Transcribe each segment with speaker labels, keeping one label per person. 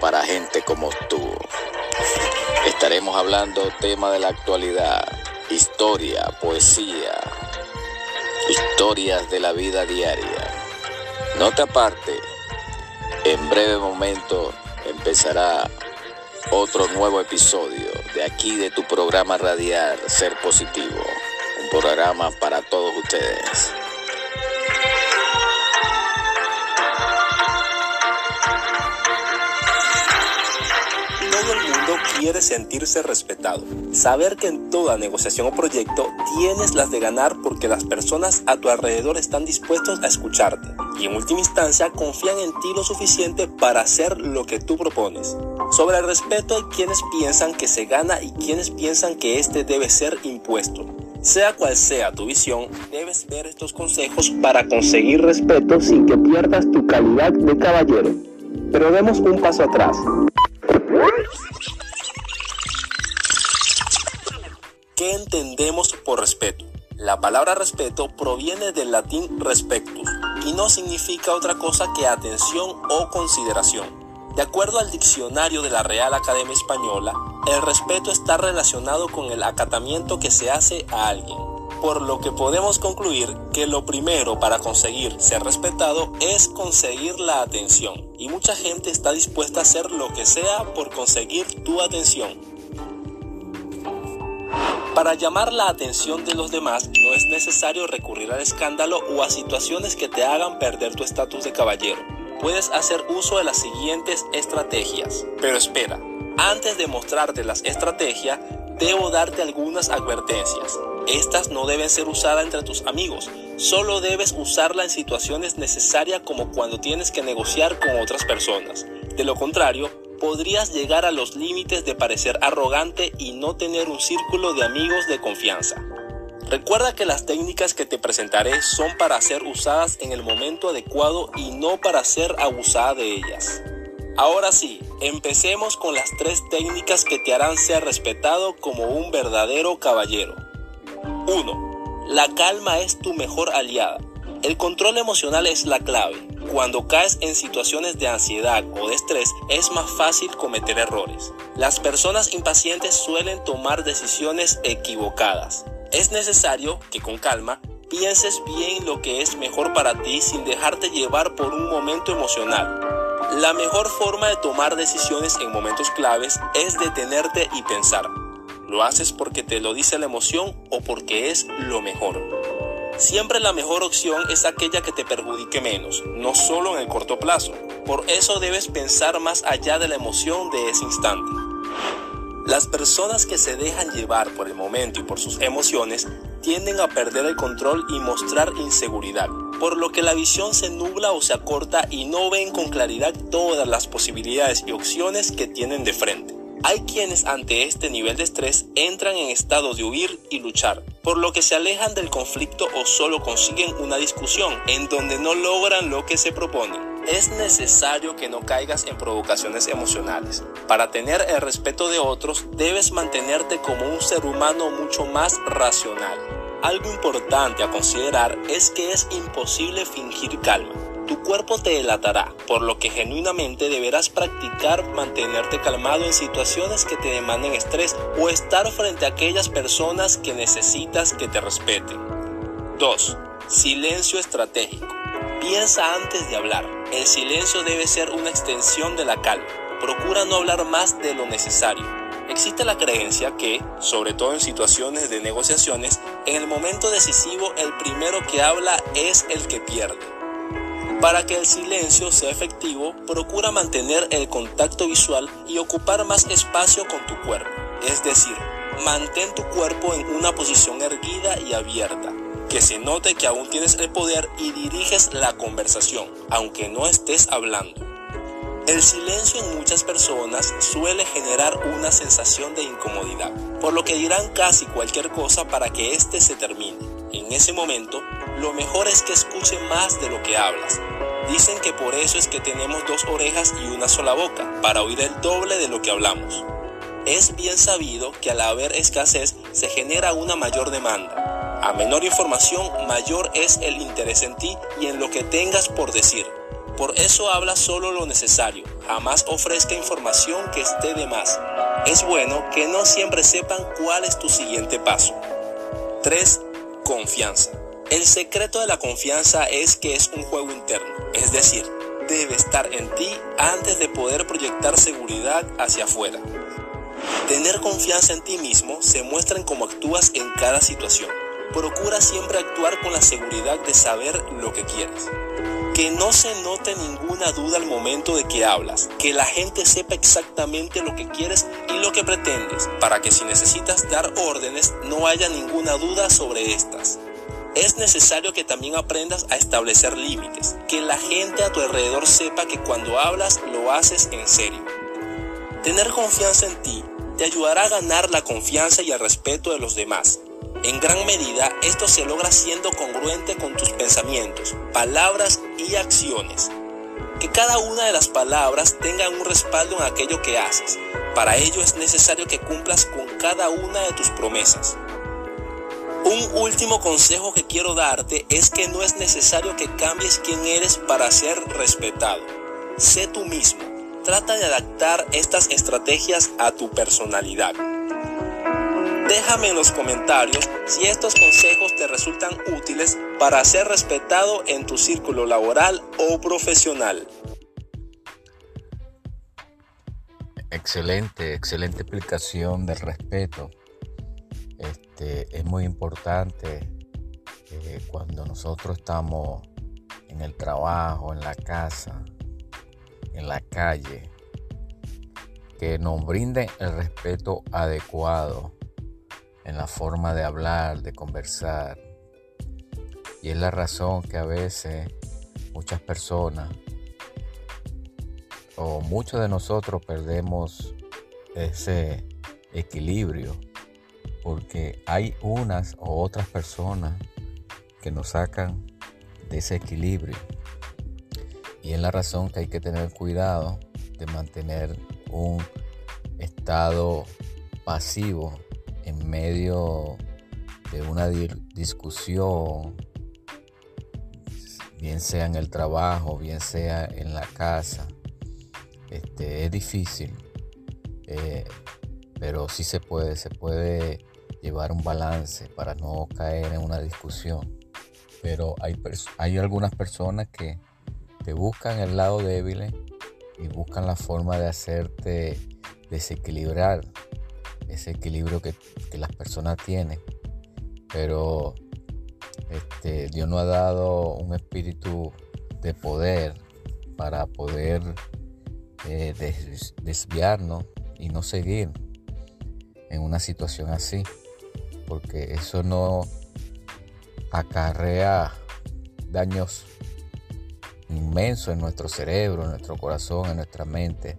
Speaker 1: para gente como tú. Estaremos hablando tema de la actualidad, historia, poesía, historias de la vida diaria. No te aparte, en breve momento empezará otro nuevo episodio de aquí de tu programa radial Ser Positivo, un programa para todos ustedes.
Speaker 2: Mundo quiere sentirse respetado. Saber que en toda negociación o proyecto tienes las de ganar porque las personas a tu alrededor están dispuestos a escucharte y en última instancia confían en ti lo suficiente para hacer lo que tú propones. Sobre el respeto hay quienes piensan que se gana y quienes piensan que este debe ser impuesto. Sea cual sea tu visión, debes ver estos consejos para conseguir respeto sin que pierdas tu calidad de caballero. Pero demos un paso atrás. ¿Qué entendemos por respeto? La palabra respeto proviene del latín respectus y no significa otra cosa que atención o consideración. De acuerdo al diccionario de la Real Academia Española, el respeto está relacionado con el acatamiento que se hace a alguien, por lo que podemos concluir que lo primero para conseguir ser respetado es conseguir la atención, y mucha gente está dispuesta a hacer lo que sea por conseguir tu atención. Para llamar la atención de los demás no es necesario recurrir al escándalo o a situaciones que te hagan perder tu estatus de caballero. Puedes hacer uso de las siguientes estrategias. Pero espera, antes de mostrarte las estrategias, debo darte algunas advertencias. Estas no deben ser usadas entre tus amigos, solo debes usarla en situaciones necesarias como cuando tienes que negociar con otras personas. De lo contrario, podrías llegar a los límites de parecer arrogante y no tener un círculo de amigos de confianza. Recuerda que las técnicas que te presentaré son para ser usadas en el momento adecuado y no para ser abusada de ellas. Ahora sí, empecemos con las tres técnicas que te harán ser respetado como un verdadero caballero. 1. La calma es tu mejor aliada. El control emocional es la clave. Cuando caes en situaciones de ansiedad o de estrés es más fácil cometer errores. Las personas impacientes suelen tomar decisiones equivocadas. Es necesario que con calma pienses bien lo que es mejor para ti sin dejarte llevar por un momento emocional. La mejor forma de tomar decisiones en momentos claves es detenerte y pensar. ¿Lo haces porque te lo dice la emoción o porque es lo mejor? Siempre la mejor opción es aquella que te perjudique menos, no solo en el corto plazo. Por eso debes pensar más allá de la emoción de ese instante. Las personas que se dejan llevar por el momento y por sus emociones tienden a perder el control y mostrar inseguridad, por lo que la visión se nubla o se acorta y no ven con claridad todas las posibilidades y opciones que tienen de frente. Hay quienes ante este nivel de estrés entran en estado de huir y luchar, por lo que se alejan del conflicto o solo consiguen una discusión en donde no logran lo que se proponen. Es necesario que no caigas en provocaciones emocionales. Para tener el respeto de otros, debes mantenerte como un ser humano mucho más racional. Algo importante a considerar es que es imposible fingir calma tu cuerpo te delatará, por lo que genuinamente deberás practicar mantenerte calmado en situaciones que te demanden estrés o estar frente a aquellas personas que necesitas que te respeten. 2. Silencio estratégico. Piensa antes de hablar. El silencio debe ser una extensión de la calma. Procura no hablar más de lo necesario. Existe la creencia que, sobre todo en situaciones de negociaciones, en el momento decisivo el primero que habla es el que pierde. Para que el silencio sea efectivo, procura mantener el contacto visual y ocupar más espacio con tu cuerpo. Es decir, mantén tu cuerpo en una posición erguida y abierta, que se note que aún tienes el poder y diriges la conversación, aunque no estés hablando. El silencio en muchas personas suele generar una sensación de incomodidad, por lo que dirán casi cualquier cosa para que éste se termine. En ese momento, lo mejor es que escuche más de lo que hablas. Dicen que por eso es que tenemos dos orejas y una sola boca, para oír el doble de lo que hablamos. Es bien sabido que al haber escasez se genera una mayor demanda. A menor información, mayor es el interés en ti y en lo que tengas por decir. Por eso habla solo lo necesario, jamás ofrezca información que esté de más. Es bueno que no siempre sepan cuál es tu siguiente paso. 3. Confianza. El secreto de la confianza es que es un juego interno, es decir, debe estar en ti antes de poder proyectar seguridad hacia afuera. Tener confianza en ti mismo se muestra en cómo actúas en cada situación. Procura siempre actuar con la seguridad de saber lo que quieres. Que no se note ninguna duda al momento de que hablas, que la gente sepa exactamente lo que quieres y lo que pretendes, para que si necesitas dar órdenes no haya ninguna duda sobre estas. Es necesario que también aprendas a establecer límites, que la gente a tu alrededor sepa que cuando hablas lo haces en serio. Tener confianza en ti te ayudará a ganar la confianza y el respeto de los demás. En gran medida esto se logra siendo congruente con tus pensamientos, palabras y acciones. Que cada una de las palabras tenga un respaldo en aquello que haces. Para ello es necesario que cumplas con cada una de tus promesas. Un último consejo que quiero darte es que no es necesario que cambies quién eres para ser respetado. Sé tú mismo. Trata de adaptar estas estrategias a tu personalidad. Déjame en los comentarios si estos consejos te resultan útiles para ser respetado en tu círculo laboral o profesional.
Speaker 1: Excelente, excelente explicación del respeto. Este, es muy importante eh, cuando nosotros estamos en el trabajo, en la casa, en la calle, que nos brinden el respeto adecuado en la forma de hablar, de conversar. Y es la razón que a veces muchas personas o muchos de nosotros perdemos ese equilibrio porque hay unas o otras personas que nos sacan de ese equilibrio. Y es la razón que hay que tener cuidado de mantener un estado pasivo en medio de una discusión, bien sea en el trabajo, bien sea en la casa. Este, es difícil, eh, pero sí se puede, se puede llevar un balance para no caer en una discusión. Pero hay, hay algunas personas que te buscan el lado débil y buscan la forma de hacerte desequilibrar ese equilibrio que, las personas tienen. Pero este, Dios no ha dado un espíritu de poder para poder eh, desviarnos y no seguir en una situación así porque eso no acarrea daños inmensos en nuestro cerebro, en nuestro corazón, en nuestra mente.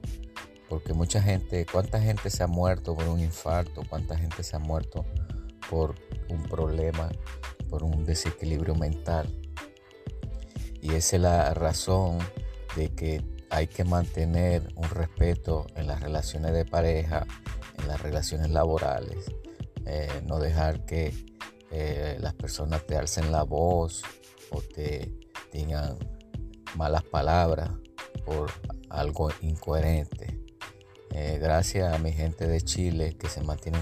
Speaker 1: Porque mucha gente, ¿cuánta gente se ha muerto por un infarto? ¿Cuánta gente se ha muerto por un problema, por un desequilibrio mental? Y esa es la razón de que hay que mantener un respeto en las relaciones de pareja, en las relaciones laborales, eh, no dejar que eh, las personas te alcen la voz o te digan malas palabras por algo incoherente. Eh, gracias a mi gente de Chile que se mantienen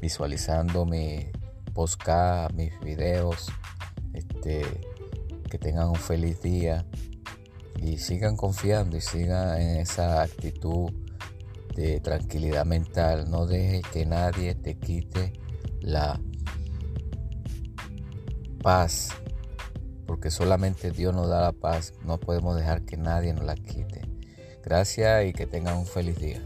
Speaker 1: visualizando mi podcast, mis videos. Este, que tengan un feliz día y sigan confiando y sigan en esa actitud de tranquilidad mental. No deje que nadie te quite la paz, porque solamente Dios nos da la paz. No podemos dejar que nadie nos la quite. Gracias y que tengan un feliz día.